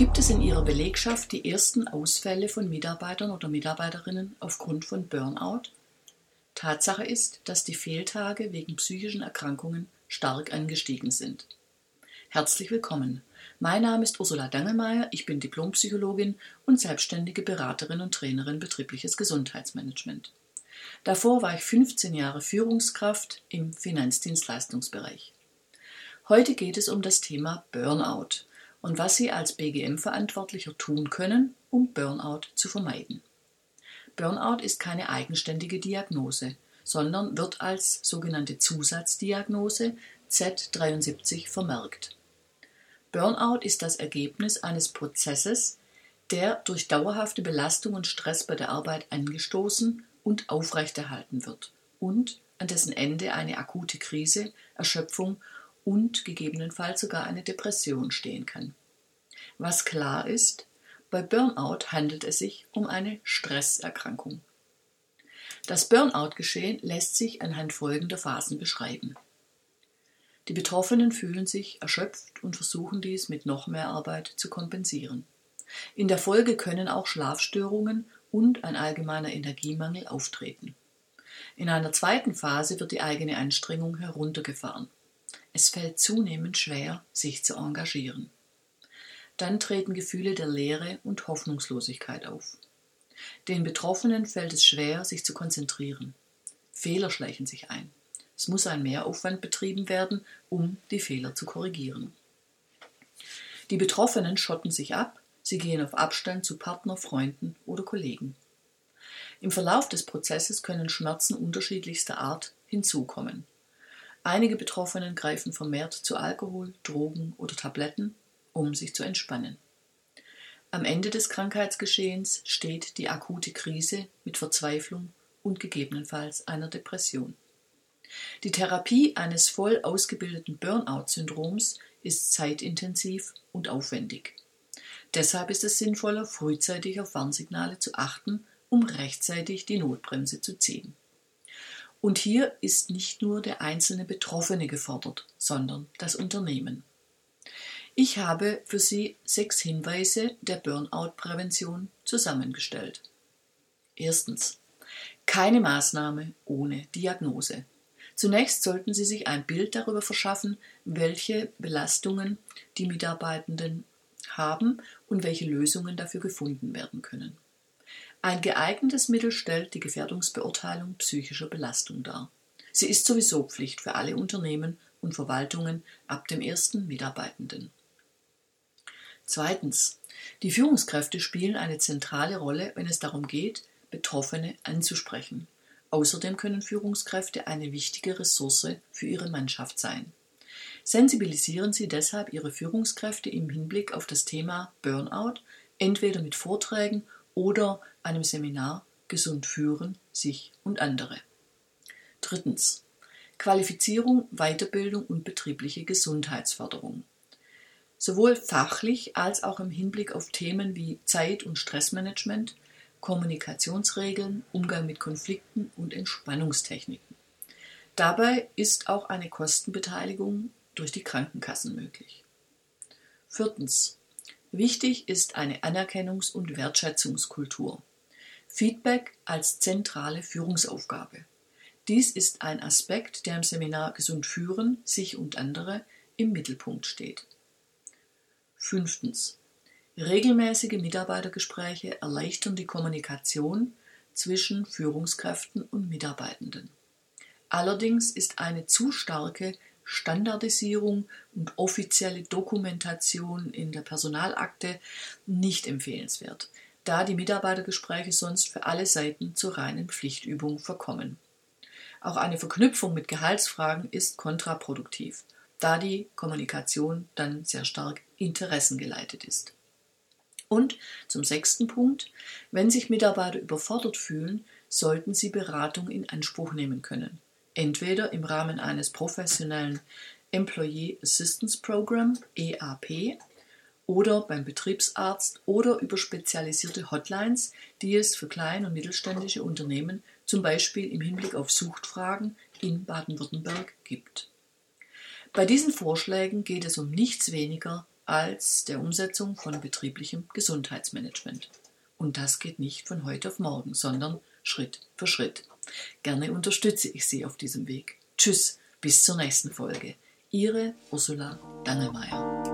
Gibt es in Ihrer Belegschaft die ersten Ausfälle von Mitarbeitern oder Mitarbeiterinnen aufgrund von Burnout? Tatsache ist, dass die Fehltage wegen psychischen Erkrankungen stark angestiegen sind. Herzlich willkommen. Mein Name ist Ursula Dangelmeier, ich bin Diplompsychologin und selbstständige Beraterin und Trainerin betriebliches Gesundheitsmanagement. Davor war ich 15 Jahre Führungskraft im Finanzdienstleistungsbereich. Heute geht es um das Thema Burnout und was Sie als BGM-Verantwortlicher tun können, um Burnout zu vermeiden. Burnout ist keine eigenständige Diagnose, sondern wird als sogenannte Zusatzdiagnose Z73 vermerkt. Burnout ist das Ergebnis eines Prozesses, der durch dauerhafte Belastung und Stress bei der Arbeit angestoßen und aufrechterhalten wird und an dessen Ende eine akute Krise, Erschöpfung und gegebenenfalls sogar eine Depression stehen kann. Was klar ist, bei Burnout handelt es sich um eine Stresserkrankung. Das Burnout-Geschehen lässt sich anhand folgender Phasen beschreiben. Die Betroffenen fühlen sich erschöpft und versuchen dies mit noch mehr Arbeit zu kompensieren. In der Folge können auch Schlafstörungen und ein allgemeiner Energiemangel auftreten. In einer zweiten Phase wird die eigene Anstrengung heruntergefahren. Es fällt zunehmend schwer, sich zu engagieren. Dann treten Gefühle der Leere und Hoffnungslosigkeit auf. Den Betroffenen fällt es schwer, sich zu konzentrieren. Fehler schleichen sich ein. Es muss ein Mehraufwand betrieben werden, um die Fehler zu korrigieren. Die Betroffenen schotten sich ab, sie gehen auf Abstand zu Partner, Freunden oder Kollegen. Im Verlauf des Prozesses können Schmerzen unterschiedlichster Art hinzukommen. Einige Betroffenen greifen vermehrt zu Alkohol, Drogen oder Tabletten, um sich zu entspannen. Am Ende des Krankheitsgeschehens steht die akute Krise mit Verzweiflung und gegebenenfalls einer Depression. Die Therapie eines voll ausgebildeten Burnout-Syndroms ist zeitintensiv und aufwendig. Deshalb ist es sinnvoller, frühzeitig auf Warnsignale zu achten, um rechtzeitig die Notbremse zu ziehen. Und hier ist nicht nur der einzelne Betroffene gefordert, sondern das Unternehmen. Ich habe für Sie sechs Hinweise der Burnout-Prävention zusammengestellt. Erstens. Keine Maßnahme ohne Diagnose. Zunächst sollten Sie sich ein Bild darüber verschaffen, welche Belastungen die Mitarbeitenden haben und welche Lösungen dafür gefunden werden können. Ein geeignetes Mittel stellt die Gefährdungsbeurteilung psychischer Belastung dar. Sie ist sowieso Pflicht für alle Unternehmen und Verwaltungen ab dem ersten Mitarbeitenden. Zweitens. Die Führungskräfte spielen eine zentrale Rolle, wenn es darum geht, Betroffene anzusprechen. Außerdem können Führungskräfte eine wichtige Ressource für ihre Mannschaft sein. Sensibilisieren Sie deshalb Ihre Führungskräfte im Hinblick auf das Thema Burnout, entweder mit Vorträgen oder einem Seminar Gesund führen, sich und andere. Drittens. Qualifizierung, Weiterbildung und betriebliche Gesundheitsförderung. Sowohl fachlich als auch im Hinblick auf Themen wie Zeit- und Stressmanagement, Kommunikationsregeln, Umgang mit Konflikten und Entspannungstechniken. Dabei ist auch eine Kostenbeteiligung durch die Krankenkassen möglich. Viertens. Wichtig ist eine Anerkennungs- und Wertschätzungskultur. Feedback als zentrale Führungsaufgabe. Dies ist ein Aspekt, der im Seminar Gesund führen, sich und andere im Mittelpunkt steht. Fünftens. Regelmäßige Mitarbeitergespräche erleichtern die Kommunikation zwischen Führungskräften und Mitarbeitenden. Allerdings ist eine zu starke Standardisierung und offizielle Dokumentation in der Personalakte nicht empfehlenswert, da die Mitarbeitergespräche sonst für alle Seiten zur reinen Pflichtübung verkommen. Auch eine Verknüpfung mit Gehaltsfragen ist kontraproduktiv, da die Kommunikation dann sehr stark interessengeleitet ist. Und zum sechsten Punkt, wenn sich Mitarbeiter überfordert fühlen, sollten sie Beratung in Anspruch nehmen können entweder im Rahmen eines professionellen Employee Assistance Program EAP oder beim Betriebsarzt oder über spezialisierte Hotlines, die es für kleine und mittelständische Unternehmen zum Beispiel im Hinblick auf Suchtfragen in Baden-Württemberg gibt. Bei diesen Vorschlägen geht es um nichts weniger als der Umsetzung von betrieblichem Gesundheitsmanagement. Und das geht nicht von heute auf morgen, sondern Schritt für Schritt. Gerne unterstütze ich Sie auf diesem Weg. Tschüss, bis zur nächsten Folge. Ihre Ursula Dangelmeier.